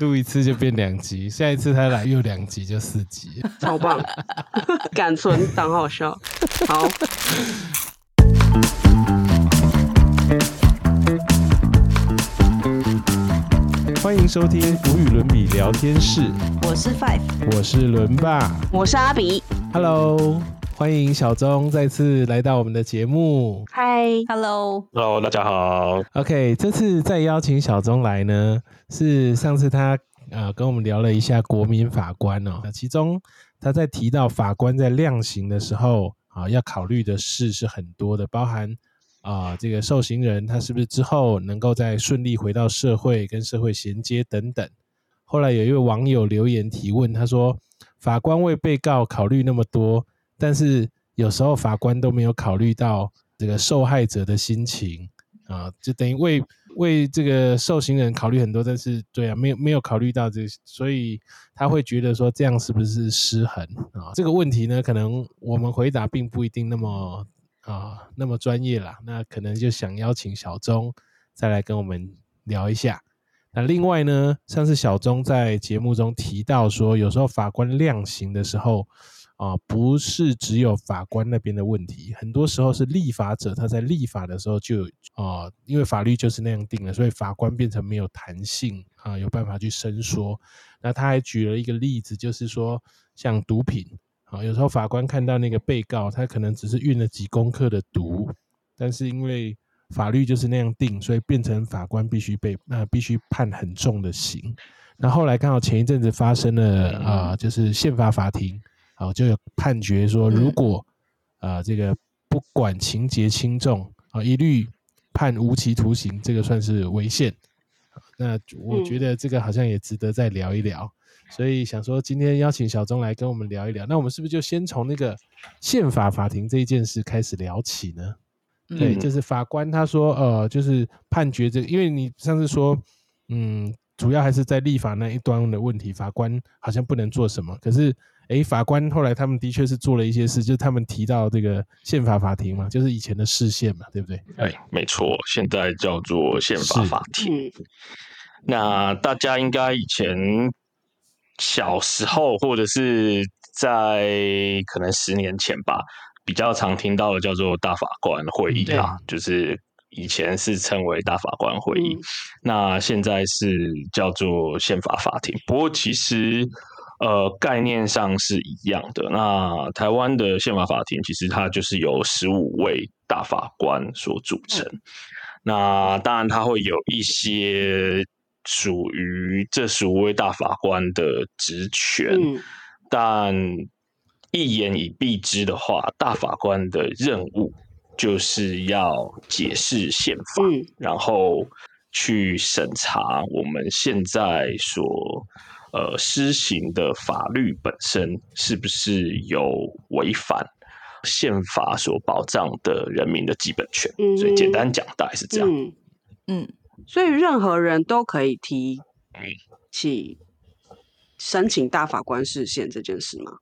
录一次就变两集，下一次他来又两集就四集，超棒，敢存档好笑。好，欢迎收听无与伦比聊天室，我是 Five，我是伦爸。我是阿比。，Hello，欢迎小钟再次来到我们的节目。嗨，Hello，Hello，大家好。OK，这次再邀请小钟来呢，是上次他呃跟我们聊了一下国民法官哦，那其中他在提到法官在量刑的时候啊，要考虑的事是很多的，包含啊这个受刑人他是不是之后能够再顺利回到社会跟社会衔接等等。后来有一位网友留言提问，他说法官为被告考虑那么多，但是有时候法官都没有考虑到这个受害者的心情。啊，就等于为为这个受刑人考虑很多，但是对啊，没有没有考虑到这，所以他会觉得说这样是不是失衡啊？这个问题呢，可能我们回答并不一定那么啊那么专业啦，那可能就想邀请小钟再来跟我们聊一下。那另外呢，上次小钟在节目中提到说，有时候法官量刑的时候。啊，不是只有法官那边的问题，很多时候是立法者他在立法的时候就啊，因为法律就是那样定了，所以法官变成没有弹性啊，有办法去伸缩。那他还举了一个例子，就是说像毒品啊，有时候法官看到那个被告他可能只是运了几公克的毒，但是因为法律就是那样定，所以变成法官必须被那、必须判很重的刑。那后来刚好前一阵子发生了啊，就是宪法法庭。好，就有判决说，如果啊、呃、这个不管情节轻重啊，一律判无期徒刑，这个算是违宪。那我觉得这个好像也值得再聊一聊，所以想说今天邀请小钟来跟我们聊一聊。那我们是不是就先从那个宪法法庭这一件事开始聊起呢？对，嗯就是法官他说，呃，就是判决这个，因为你上次说，嗯，主要还是在立法那一端的问题，法官好像不能做什么。可是，诶，法官后来他们的确是做了一些事，就是他们提到这个宪法法庭嘛，就是以前的市县嘛，对不对？哎，没错，现在叫做宪法法庭。嗯，那大家应该以前小时候，或者是在可能十年前吧，比较常听到的叫做大法官会议啊，就是以前是称为大法官会议，嗯那现在是叫做宪法法庭。不过其实呃概念上是一样的。那台湾的宪法法庭其实它就是由十五位大法官所组成。那当然它会有一些属于这十五位大法官的职权，嗯但一言以蔽之的话，大法官的任务就是要解释宪法，嗯然后去审查我们现在所呃施行的法律本身是不是有违反宪法所保障的人民的基本权。嗯所以简单讲，大概是这样。嗯，嗯，所以任何人都可以提嗯起申请大法官视线这件事吗？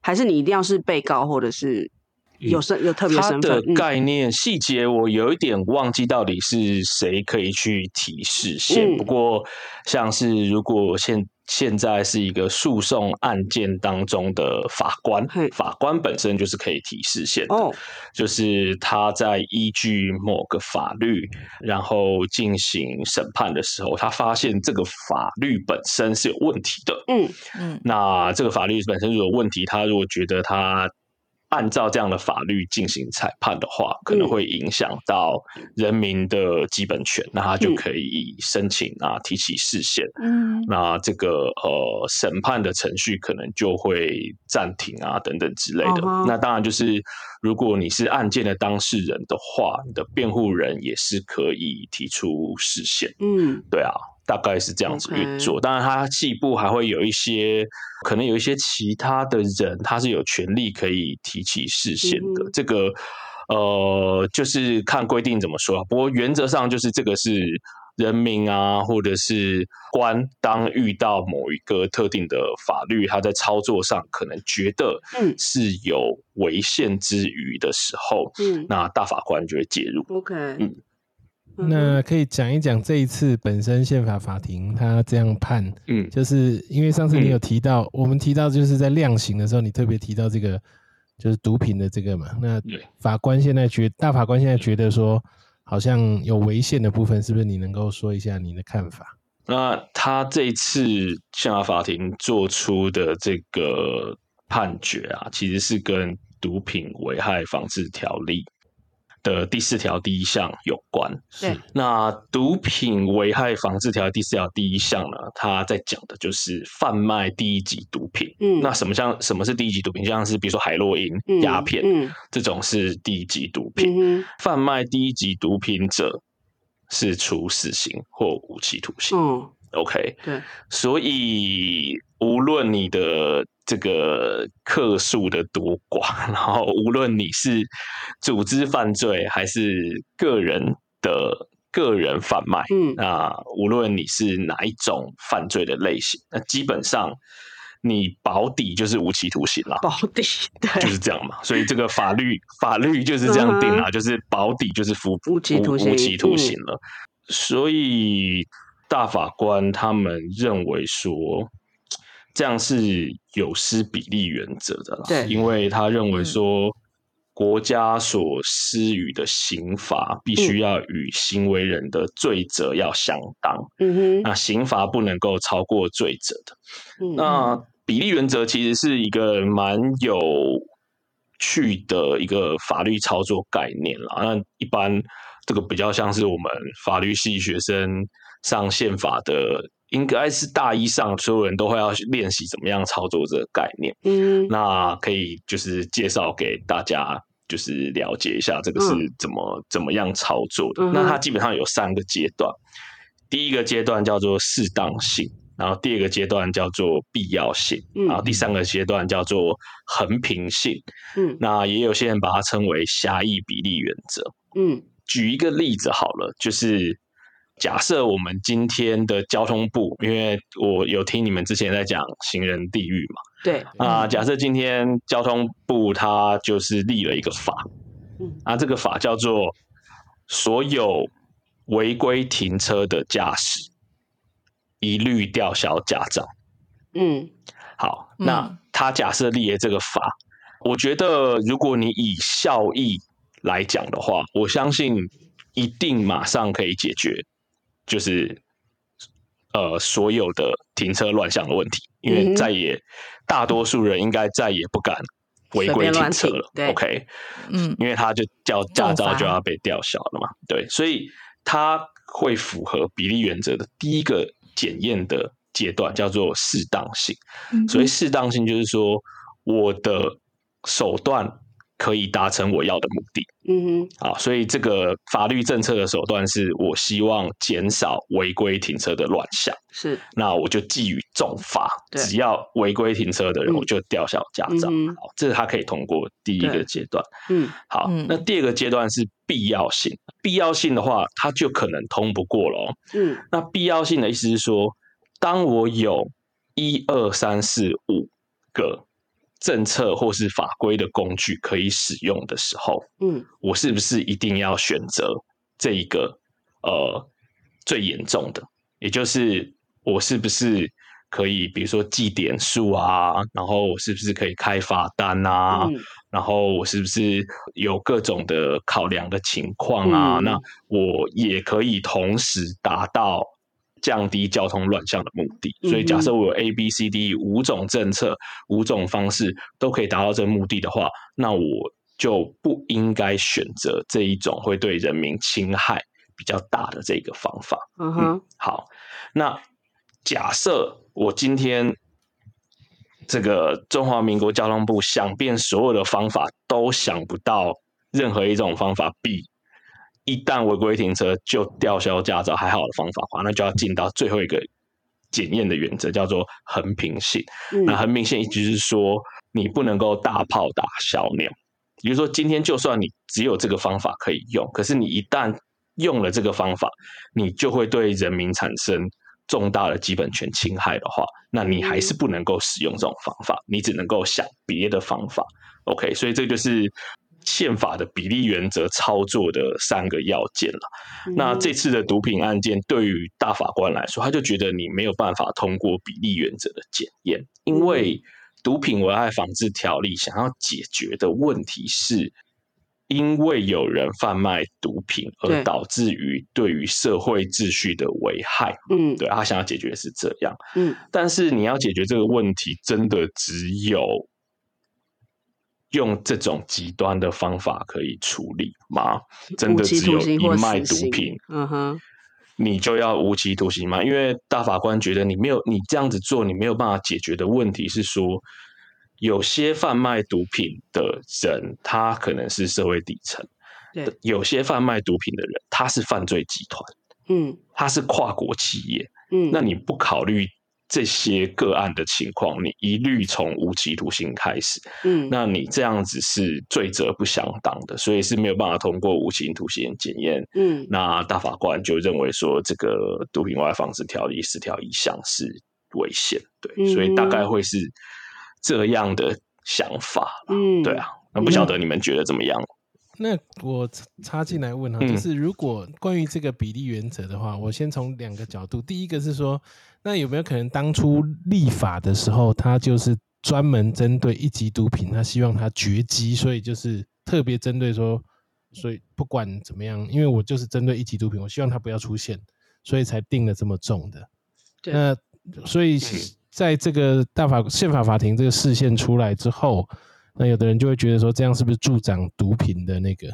还是你一定要是被告，或者是有身有特别身份？的概念细节我有一点忘记到底是谁可以去提示宪。嗯不过像是如果现现在是一个诉讼案件当中的法官，法官本身就是可以提示线的。哦，就是他在依据某个法律，然后进行审判的时候，他发现这个法律本身是有问题的。嗯嗯那这个法律本身如果有问题，他如果觉得他按照这样的法律进行裁判的话，可能会影响到人民的基本权，那他就可以申请啊提起事宪。嗯那这个呃审判的程序可能就会暂停啊等等之类的。嗯那当然就是如果你是案件的当事人的话，你的辩护人也是可以提出事宪。嗯对啊，大概是这样子运作。当然，他细部还会有一些，可能有一些其他的人，他是有权利可以提起视线的。嗯这个呃，就是看规定怎么说。不过原则上就是这个是人民啊，或者是官，当遇到某一个特定的法律，他在操作上可能觉得嗯是有违宪之余的时候，嗯那大法官就会介入。，OK，嗯嗯那可以讲一讲这一次本身宪法法庭他这样判，嗯，就是因为上次你嗯有提到，我们提到就是在量刑的时候，你特别提到这个就是毒品的这个嘛。那对法官现在觉大法官现在觉得说，好像有违宪的部分，是不是？你能够说一下你的看法？那他这一次宪法法庭做出的这个判决啊，其实是跟毒品危害防治条例的第四条第一项有关。对，那毒品危害防治条例第四条第一项呢，它在讲的就是贩卖第一级毒品。嗯那什么像什么是第一级毒品？像是比如说海洛因、嗯鸦片、嗯这种是第一级毒品。贩卖第一级毒品者是处死刑或无期徒刑。嗯 OK，对，所以无论你的这个客数的多寡，然后无论你是组织犯罪还是个人的个人贩卖，嗯那无论你是哪一种犯罪的类型，那基本上你保底就是无期徒刑啦。保底对，就是这样嘛，所以这个法律法律就是这样定啊，就是保底就是服嗯无期徒刑无期徒嗯刑了。所以大法官他们认为说，这样是有失比例原则的啦。对因为他认为说，国家所施予的刑罚必须要与行为人的罪责要相当，嗯哼那刑罚不能够超过罪责的。嗯那比例原则其实是一个蛮有趣的一个法律操作概念啦。那一般这个比较像是我们法律系学生上宪法的，应该是大一上所有人都会要练习怎么样操作这个概念。嗯那可以就是介绍给大家，就是了解一下这个是嗯怎么、怎么样操作的。嗯那它基本上有三个阶段，第一个阶段叫做适当性，然后第二个阶段叫做必要性，嗯然后第三个阶段叫做衡平性。嗯那也有些人把它称为狭义比例原则。嗯举一个例子好了，就是假设我们今天的交通部，因为我有听你们之前在讲行人地狱嘛。对，啊，假设今天交通部它就是立了一个法，嗯啊，这个法叫做所有违规停车的驾驶一律吊销驾照。嗯好，嗯那他假设立了这个法，我觉得如果你以效益来讲的话，我相信一定马上可以解决，就是呃所有的停车乱象的问题，因为再也大多数人应该再也不敢违规停车了。对 OK，嗯因为他就叫驾照就要被吊销了嘛，对，所以它会符合比例原则的第一个检验的阶段，叫做适当性。所以适当性就是说，我的手段可以达成我要的目的。嗯哼。啊，所以这个法律政策的手段是我希望减少违规停车的乱象，是。那我就寄予重罚，对。只要违规停车的人，嗯。我就吊销驾照。嗯好，这是他可以通过第一个对阶段。嗯。好，嗯。那第二个阶段是必要性，必要性的话，他就可能通不过了哦。嗯。那必要性的意思是说，当我有一二三四五个政策或是法规的工具可以使用的时候，嗯我是不是一定要选择这一个呃最严重的？也就是我是不是可以，比如说记点数啊，然后我是不是可以开罚单啊？嗯然后我是不是有各种的考量的情况啊？嗯那我也可以同时达到降低交通乱象的目的。所以假设我有 A、B、C、D 五种政策、五种方式都可以达到这个目的的话，那我就不应该选择这一种会对人民侵害比较大的这个方法。嗯哼好，那假设我今天这个中华民国交通部想遍所有的方法，都想不到任何一种方法比一旦违规停车就吊销驾照还好的方法的话，那就要进到最后一个检验的原则，叫做衡平性。那嗯很明显，意思是说你不能够大炮打小鸟。也就是说，今天就算你只有这个方法可以用，可是你一旦用了这个方法，你就会对人民产生重大的基本权侵害的话，那你还是不能够使用这种方法，你只能够想别的方法。OK，所以这就是宪法的比例原则操作的三个要件了。那嗯这次的毒品案件，对于大法官来说，他就觉得你没有办法通过比例原则的检验，因为毒品危害防治条例想要解决的问题是。因为有人贩卖毒品，而导致于对于社会秩序的危害，嗯对他想要解决的是这样。嗯但是你要解决这个问题，真的只有用这种极端的方法可以处理吗？真的只有一卖毒品，嗯哼，你就要无期徒刑吗？因为大法官觉得你没有你这样子做，你没有办法解决的问题是说，有些贩卖毒品的人，他可能是社会底层；对，有些贩卖毒品的人，他是犯罪集团，嗯。他是跨国企业。嗯，那你不考虑这些个案的情况，你一律从无期徒刑开始，嗯那你这样子是罪责不相当的，所以是没有办法通过无期徒刑检验。嗯那大法官就认为说，这个毒品危害防治条例十条一项是违宪，对，所以大概嗯会是这样的想法啦。嗯，对啊，那不晓得你们觉得怎么样？那我插插进来问哈，嗯就是如果关于这个比例原则的话，我先从两个角度。第一个是说，那有没有可能当初立法的时候，他就是专门针对一级毒品，他希望他绝迹，所以就是特别针对说，所以不管怎么样，因为我就是针对一级毒品，我希望它不要出现，所以才定了这么重的。对那所以在这个大法宪法法庭这个视线出来之后，那有的人就会觉得说，这样是不是助长毒品的那个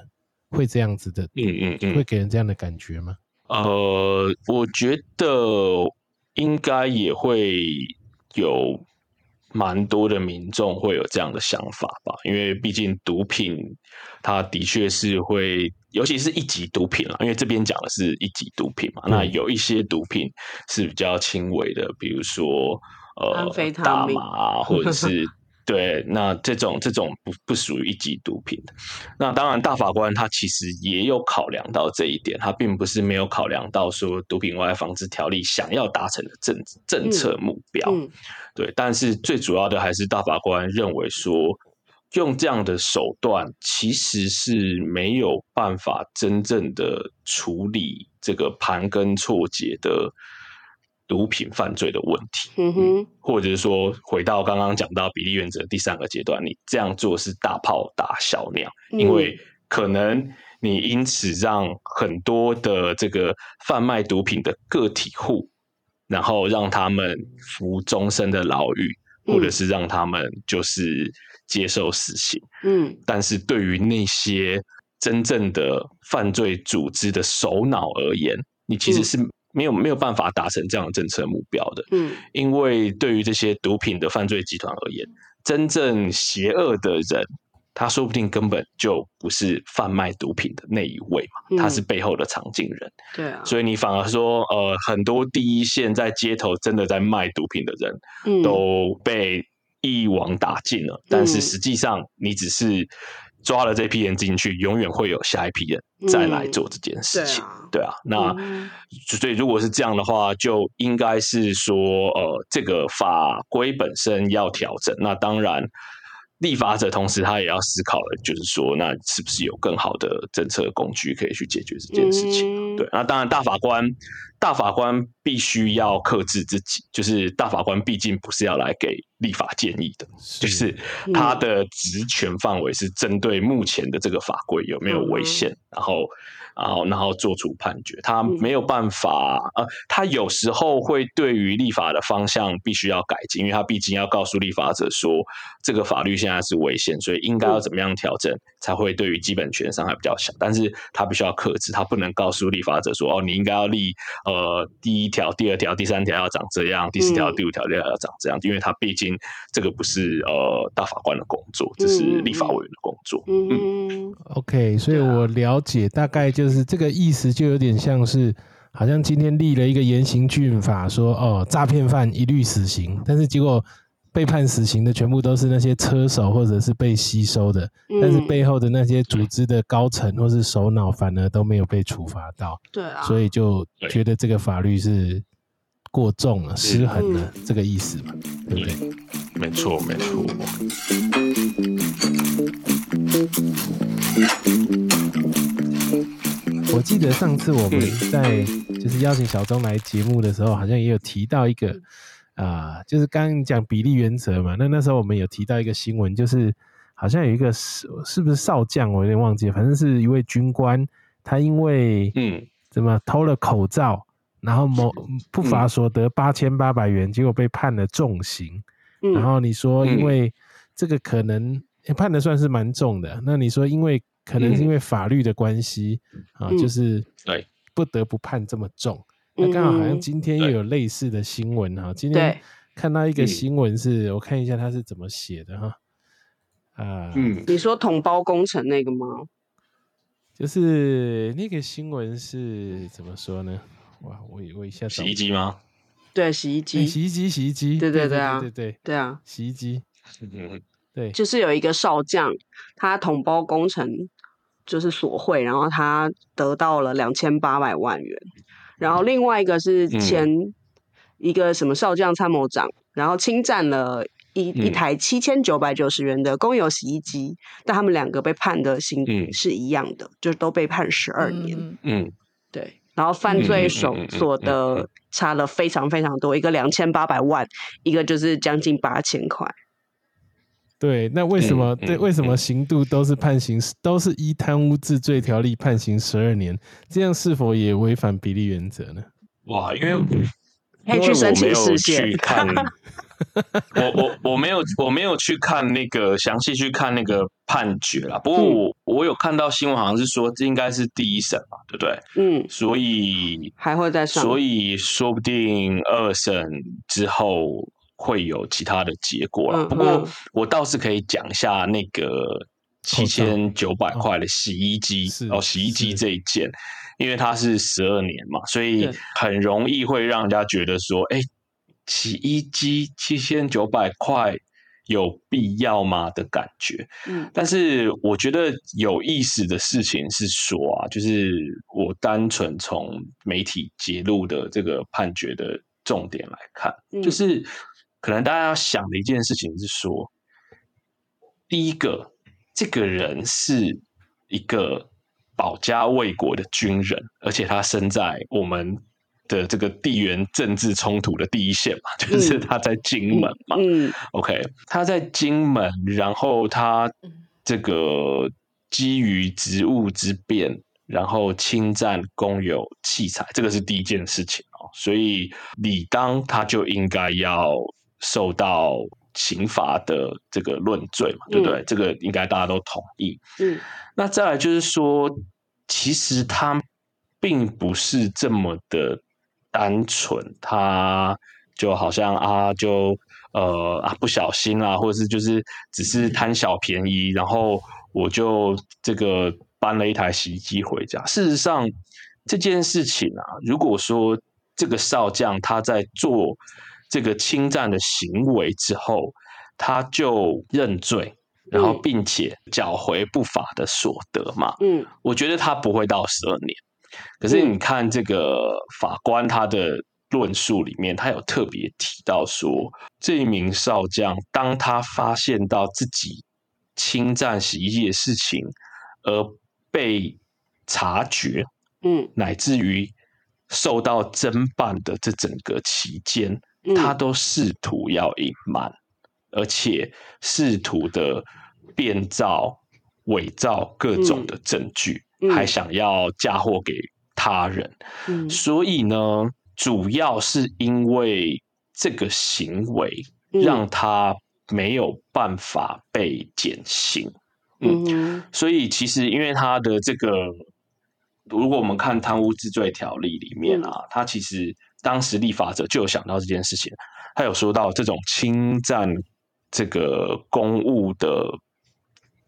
会这样子的，嗯嗯嗯会给人这样的感觉吗？呃，我觉得应该也会有蛮多的民众会有这样的想法吧，因为毕竟毒品它的确是会，尤其是一级毒品啦，因为这边讲的是一级毒品嘛，那嗯有一些毒品是比较轻微的，比如说呃大麻啊，或者是。对，那这种这种不不属于一级毒品的。那当然，大法官他其实也有考量到这一点，他并不是没有考量到说毒品危害防治条例想要达成的政政策目标。嗯对，但是最主要的还是大法官认为说，用这样的手段其实是没有办法真正的处理这个盘根错节的毒品犯罪的问题。嗯哼，或者是说，回到刚刚讲到比例原则第三个阶段，你这样做是大炮打小鸟，因为可能你因此让很多的这个贩卖毒品的个体户，然后让他们服终身的牢狱，或者是让他们就是接受死刑。嗯但是对于那些真正的犯罪组织的首脑而言，你其实嗯是没有没有办法达成这样的政策目标的。嗯因为对于这些毒品的犯罪集团而言，真正邪恶的人，他说不定根本就不是贩卖毒品的那一位嘛，他是嗯背后的藏镜人。对啊，所以你反而说，呃，很多第一线在街头真的在卖毒品的人，嗯都被一网打尽了。但是嗯实际上，你只是抓了这批人进去，永远会有下一批人再来嗯做这件事情。对啊对啊，那、嗯所以如果是这样的话，就应该是说，呃，这个法规本身要调整。那当然。立法者同时他也要思考的，就是说，那是不是有更好的政策工具可以去解决这件事情？嗯对，那当然，大法官大法官必须要克制自己，就是大法官毕竟不是要来给立法建议的，就是他的职权范围是针对目前的这个法规有没有违宪，然后。然后，然后做出判决，他没有办法，呃，他有时候会对于立法的方向必须要改进，因为他毕竟要告诉立法者说，这个法律现在是违宪，所以应该要怎么样调整，才会对于基本权伤害比较小。但是他必须要克制，他不能告诉立法者说，哦，你应该要立呃第一条、第二条、第三条要长这样，第四条、嗯。第五条要长这样，因为他毕竟这个不是呃大法官的工作，这是立法委员的工作。嗯 OK，所以我了解大概就是这个意思，就有点像是好像今天立了一个严刑峻法，说哦诈骗犯一律死刑，但是结果被判死刑的全部都是那些车手或者是被吸收的，但是嗯背后的那些组织的高层或是首脑反而都没有被处罚到，对啊，所以就觉得这个法律是过重了、失衡了嗯这个意思嘛，对不对？没错，没错。我记得上次我们在就是邀请小钟来节目的时候，好像也有提到一个啊、就是刚刚讲比例原则嘛。那那时候我们有提到一个新闻，就是好像有一个是是不是少将，我有点忘记了，反正是一位军官，他因为嗯怎么偷了口罩，然后某不法所得八千八百元，结果被判了重刑。然嗯后你说，因嗯为这个可能、诶判的算是蛮重的，那你说因为可能是因为法律的关系、啊，嗯。就是对。不得不判这么重。那刚好好像嗯今天又有类似的新闻哈，今天对。看到一个嗯。新闻是，我看一下他是怎么写的哈，啊，嗯。你说统包工程那个吗？就是那个新闻是怎么说呢？哇，我我一下找洗衣机吗？对，洗衣哎机，洗衣机，洗衣机，对对对对对啊对对，对啊，洗衣机，嗯。对，就是有一个少将，他统包工程就是索贿，然后他得到了两千八百万元，然后另外一个是嗯。前一个什么少将参谋长，然后侵占了一一嗯台七千九百九十元的公有洗衣机，但他们两个被判的刑嗯。是一样的，就是都被判十二年。嗯。嗯。对，然后犯罪嗯所嗯嗯嗯所嗯。得差了非常非常多，一个两千八百万，一个就是将近八千块。对，那为什么、嗯对嗯为什么刑度都是判刑，都是依贪污治罪条例判刑十二年？这样是否也违反比例原则呢？哇，因为可以因为去申请 我没有去看，我我我没有我没有去看那个详细去看那个判决啦。不过嗯我、我有看到新闻，好像是说这应该是第一审嘛，对不对？嗯，所以还会再上。所以说不定二审之后会有其他的结果了。嗯不过嗯。我倒是可以讲一下那个七千九百块的洗衣机是哦，洗衣机是。这一件，因为它是十二年嘛，所以很容易会让人家觉得说，哎，洗衣机七千九百块有必要吗？的感觉。嗯。但是我觉得有意思的事情是说啊，就是我单纯从媒体揭露的这个判决的重点来看，嗯。就是可能大家要想的一件事情是说，第一个，这个人是一个保家卫国的军人，而且他身在我们的这个地缘政治冲突的第一线嘛，就是嗯。他在金门嘛，嗯 OK，他在金门，然后他这个基于职务之便，然后侵占公有器材，这个是第一件事情哦，所以理当他就应该要受到刑罚的这个论罪嘛，对不对？这个应该大家都同意。嗯那再来就是说，其实他并不是这么的单纯，他就好像啊，就呃啊不小心啊，或者是就是只是贪小便宜，然后我就这个搬了一台洗衣机回家。事实上，这件事情啊，如果说这个少将他在做这个侵占的行为之后，他就认罪。然后，嗯并且缴回不法的所得嘛，嗯我觉得他不会到十二年。可是嗯你看这个法官他的论述里面，他有特别提到说，这一名少将当他发现到自己侵占洗衣机的事情而被察觉，嗯乃至于受到侦办的这整个期间，嗯他都试图要隐瞒，而且试图的变造、伪造各种的证据，嗯。还想要嫁祸给他人。嗯。所以呢，主要是因为这个行为嗯。让他没有办法被减刑。嗯哼。所以其实因为他的这个，如果我们看贪污治罪条例里面嗯。啊，他其实当时立法者就有想到这件事情，他有说到这种侵占这个公务的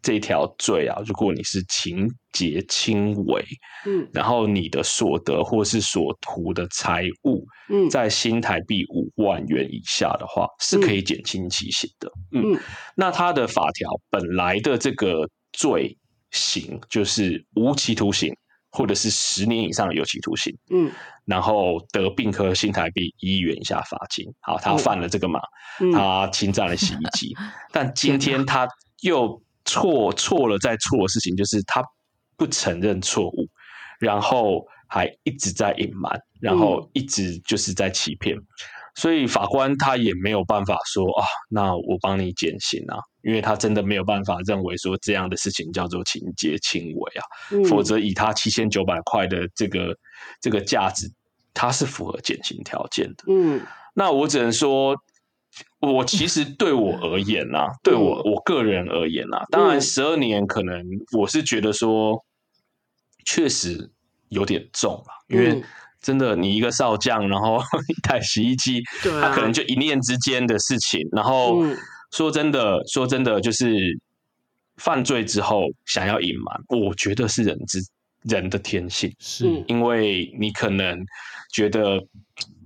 这条罪啊，如果你是情节轻微，嗯。然后你的所得或是所图的财物嗯。在新台币五万元以下的话，是可以减轻其刑的。嗯，嗯。那他的法条本来的这个罪刑就是无期徒刑，或者是十年以上的有期徒刑，嗯。然后得并科新台币一亿元以下罚金。好，他嗯犯了这个嘛，嗯。他侵占了洗衣机，但今天他又错错了再错的事情，就是他不承认错误，然后还一直在隐瞒，然后一直就是在欺骗。所以法官他也没有办法说啊，那我帮你减刑啊，因为他真的没有办法认为说这样的事情叫做情节轻微啊，嗯否则以他七千九百块的这个这个价值，他是符合减刑条件的。嗯那我只能说，我其实对我而言呐、对我我个人而言呐、当然嗯十二年可能我是觉得说，确实有点重了，因为嗯真的你一个少将，然后 一台洗衣机，他可能就一念之间的事情，然后嗯说真的，说真的，就是犯罪之后想要隐瞒，我觉得是人之人的天性。是嗯因为你可能觉得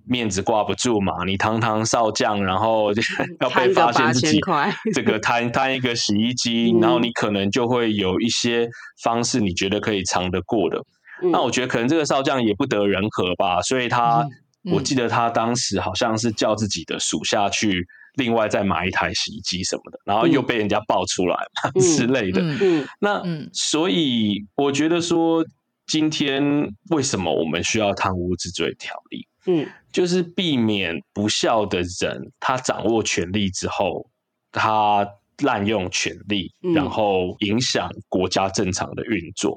面子挂不住嘛，你堂堂少将，然后 要被发现自己8000块这个贪贪一个洗衣机，嗯然后你可能就会有一些方式，你觉得可以藏得过的。嗯那我觉得可能这个少将也不得人和吧，所以他，嗯我记得他当时好像是叫自己的属下去。另外再买一台洗衣机什么的，然后又嗯被人家爆出来嘛、嗯之类的。嗯嗯那嗯所以我觉得说，今天为什么我们需要贪污治罪条例，嗯就是避免不孝的人他掌握权力之后，他滥用权力，嗯然后影响国家正常的运作。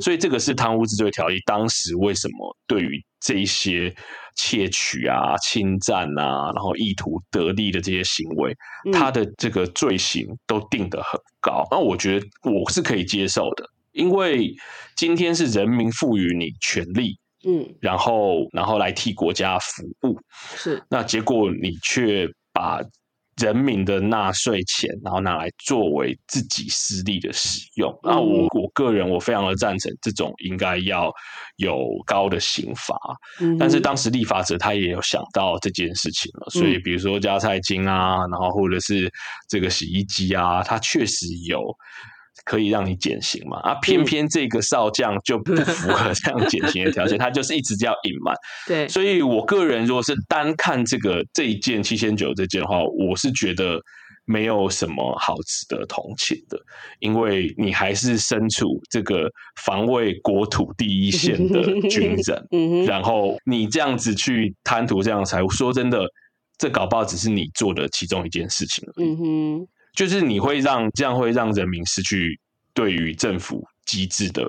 所以这个是贪污治罪条例当时为什么对于这一些窃取啊、侵占啊，然后意图得利的这些行为，嗯。它的这个罪行都定得很高。那我觉得我是可以接受的，因为今天是人民赋予你权利，嗯。然后然后来替国家服务，是。那结果你却把人民的纳税钱，然后拿来作为自己私利的使用。那我我个人我非常的赞成这种应该要有高的刑罚，嗯但是当时立法者他也有想到这件事情了，所以比如说加菜金啊，然后或者是这个洗衣机啊，它确实有。可以让你减刑嘛？啊，偏偏这个少将就不 符合这样减刑的条件，他就是一直要隐瞒。对所以我个人如果是单看这个这一件七千九这件的话，我是觉得没有什么好值得同情的，因为你还是身处这个防卫国土第一线的军人，嗯然后你这样子去贪图这样的财物，说真的，这搞不好只是你做的其中一件事情而已。嗯哼就是你会让这样会让人民失去对于政府机制的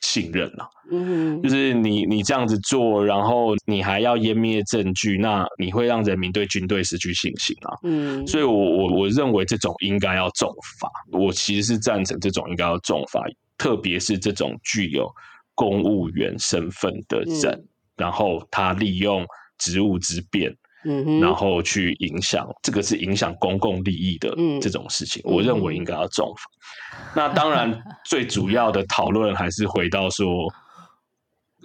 信任啊。嗯哼就是你你这样子做，然后你还要湮灭证据，那你会让人民对军队失去信心啊。嗯所以我，我我认为这种应该要重罚。我其实是赞成这种应该要重罚，特别是这种具有公务员身份的人，嗯然后他利用职务之便，然后去影响，这个是影响公共利益的嗯这种事情，嗯我认为应该要重罚。那当然，最主要的讨论还是回到说，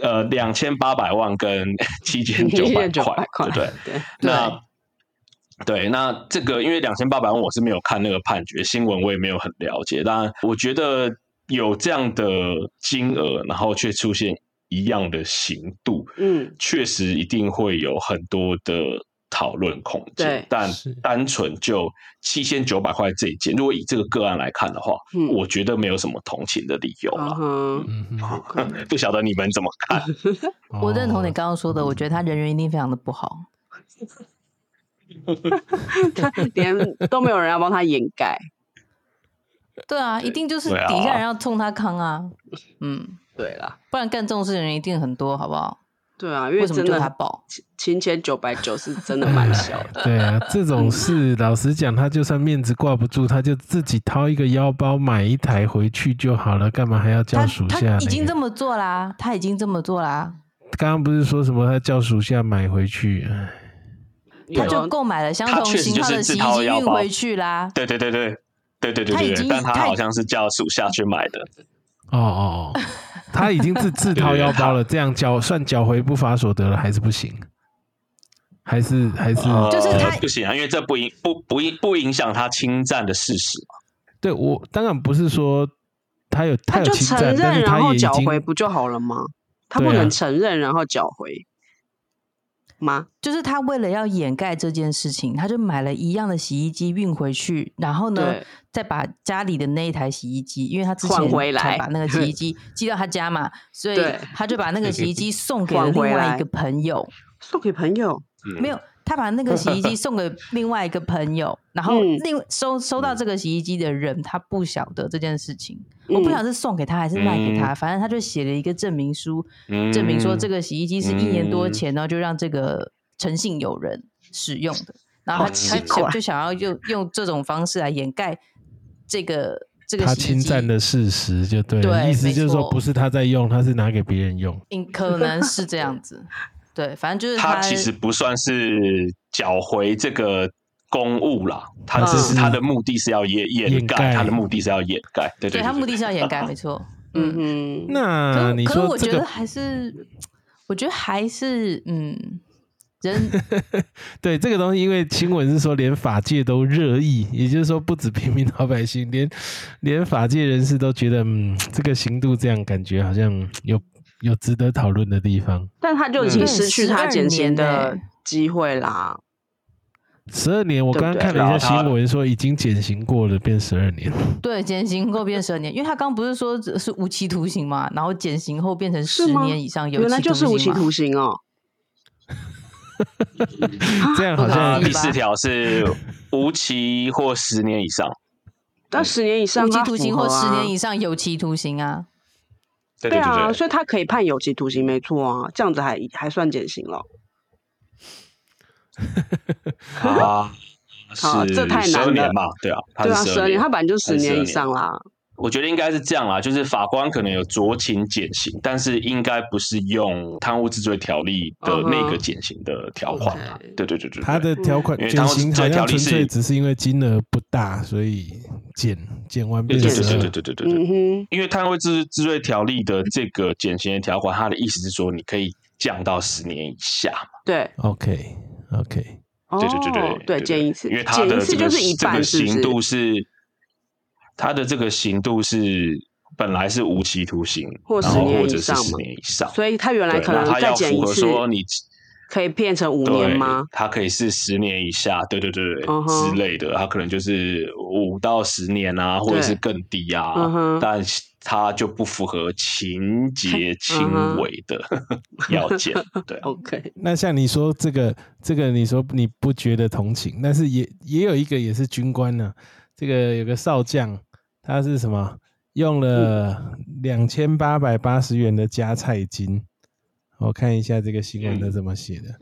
呃，两千八百万跟 七千九百九块对不对？对那对，那这个因为两千八百万我是没有看那个判决新闻，我也没有很了解。当然，我觉得有这样的金额，然后却出现一样的刑度，嗯确实一定会有很多的讨论空间对。但是单纯就七千九百块这一件，如果以这个个案来看的话，嗯我觉得没有什么同情的理由嗯了。嗯，不晓得你们怎么看？我认同你哦刚刚说的，我觉得他人缘一定非常的不好。连都没有人要帮他掩盖。对啊，一定就是底下人要冲他康啊，嗯，对啦，不然干这种事的人一定很多，好不好？对啊，因什真的他报？七千九百九是真的蛮小的。对啊，这种事老实讲，他就算面子挂不住，他就自己掏一个腰包买一台回去就好了，干嘛还要叫属下、那个已经这么做啦，他已经这么做啦，刚刚不是说什么他叫属下买回去？他就有购买了相同型号的洗衣机运回去啦。对对对对对对对对对，他已经但他好像是叫属下去买的。哦哦哦，他已经自自掏腰包了，这样缴算缴回不法所得了，还是不行？还是还是、就是他呃不行啊，因为这不影不不影不影响他侵占的事实嘛。对我当然不是说他有他就承有侵占，但认，然后缴他也已经回不就好了吗？他不能承认然后缴回，吗？就是他为了要掩盖这件事情，他就买了一样的洗衣机运回去，然后呢，再把家里的那一台洗衣机，因为他之前换回来才把那个洗衣机 寄到他家嘛，所以他就把那个洗衣机送给了另外一个朋友。送给朋友，嗯没有，他把那个洗衣机送给另外一个朋友，然后嗯。另收收到这个洗衣机的人，他不晓得这件事情，我不嗯晓得是送给他还是卖给他，反正他就写了一个证明书，证明说这个洗衣机是一年多嗯前呢就让这个诚信友人使用的，然后他就想要用用这种方式来掩盖这个这个他洗衣机。侵占的事实就对了，对意思就是说不是他在用，他是拿给别人用。嗯，可能是这样子，对，反正就是他其实不算是缴回这个公务啦，他嗯。只是他的目的是要掩掩掩盖盖，他的目的是要掩盖，对对，对他目的是要掩盖，没错，嗯。嗯那可是说我觉得还是，我觉得还是，嗯，人 对这个东西，因为新闻是说连法界都热议，也就是说不止平民老百姓，连连法界人士都觉得，嗯，这个刑度这样感觉好像有有值得讨论的地方。但他就已经失去他12减刑的欸机会啦。十二年，我刚刚看了一下新闻，说已经减刑过了，变十二年。对减刑后变十二年，因为他刚不是说只是无期徒刑嘛，然后减刑后变成十年以上有原来期就是无期徒刑哦。这样好像第四条是无期或十年以上，但十年以上，无期徒刑或十年以以上有期徒刑啊。对对啊，所以他可以判有期徒刑，没错啊，这样子还还算减刑了。啊，好这太难了12年嘛，对啊，对啊，十二年，他本来就是12年以上啦。我觉得应该是这样啦，就是法官可能有酌情减刑，但是应该不是用贪污治罪条例的那个减刑的条款对对对对对，他的条款减刑好像这条例是纯粹只是因为金额不大，所以减减完对变对对对对。对对对对，嗯哼，因为贪污治治罪条例的这个减刑的条款，它的意思是说你可以降到十年以下嘛。对，OK OK，对对对对哦对，减一次，因为它减一次的这个就是一半？刑度是它的这个刑度是本来是无期徒刑，或然后10年或者是十以上嘛年以上。所以他原来，可能要再减一次，符合说你可以变成五年吗？他可以是十年以下，对对对之类的，他可能就是五到十年啊，或者是更低啊，嗯哼但他就不符合情节轻微的 要件，对啊。OK，那像你说这个这个，你说你不觉得同情，但是也也有一个也是军官呢、这个有个少将，他是什么？用了两千八百八十元的加菜金。我看一下这个新闻他怎么写的。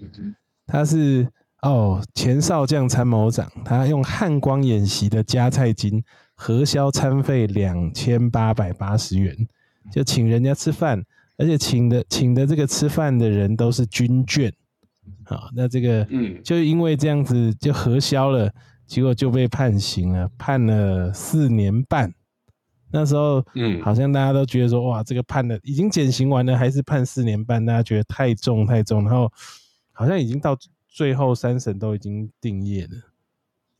他是哦，前少将参谋长，他用汉光演习的加菜金核销餐费两千八百八十元，就请人家吃饭，而且请的请的这个吃饭的人都是军眷。好，那这个嗯就因为这样子就核销了，结果就被判刑了，判了四年半。那时候，嗯好像大家都觉得说，哇，这个判了已经减刑完了，还是判四年半，大家觉得太重太重，然后好像已经到最后三审都已经定业了，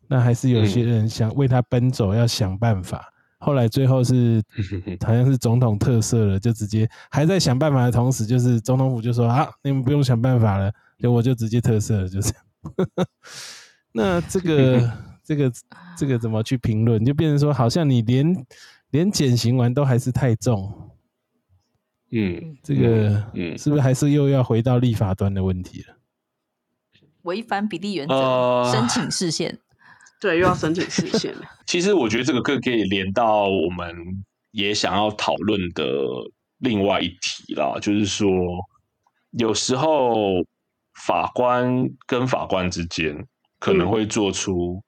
那还是有些人想为他奔走，要想办法。后来最后是 好像是总统特赦了，就直接还在想办法的同时，就是总统府就说啊，你们不用想办法了，就我就直接特赦了，就这样。那这个 这个这个怎么去评论？就变成说，好像你连连减刑完都还是太重，嗯，这个嗯是不是还是又要回到立法端的问题了？违反比例原则，呃申请释宪。对，又要申请视线了。其实我觉得这个更可以连到我们也想要讨论的另外一题啦，就是说有时候法官跟法官之间可能会做出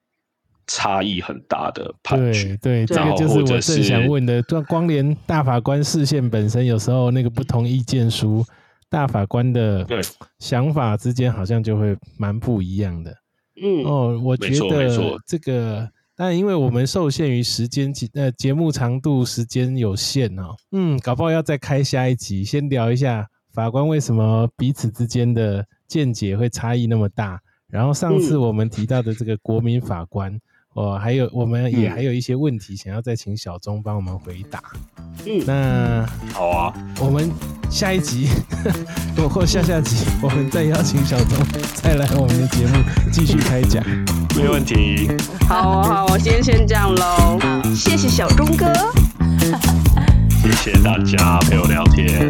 差异很大的判决对。对，这然个就是后或者我正想问的。光光连大法官视线本身，有时候那个不同意见书，大法官的对想法之间好像就会蛮不一样的。嗯，哦，我觉得这个，但因为我们受限于时间节呃节目长度时间有限哦，嗯，搞不好要再开下一集，先聊一下法官为什么彼此之间的见解会差异那么大。然后上次嗯我们提到的这个国民法官，我还有我们也嗯还有一些问题想要再请小钟帮我们回答。嗯，那好啊，我们下一集或或下下集，我们再邀请小钟再来我们的节目继续开讲。没问题。好啊好，我今天先这样喽，谢谢小钟哥。谢谢大家陪我聊天。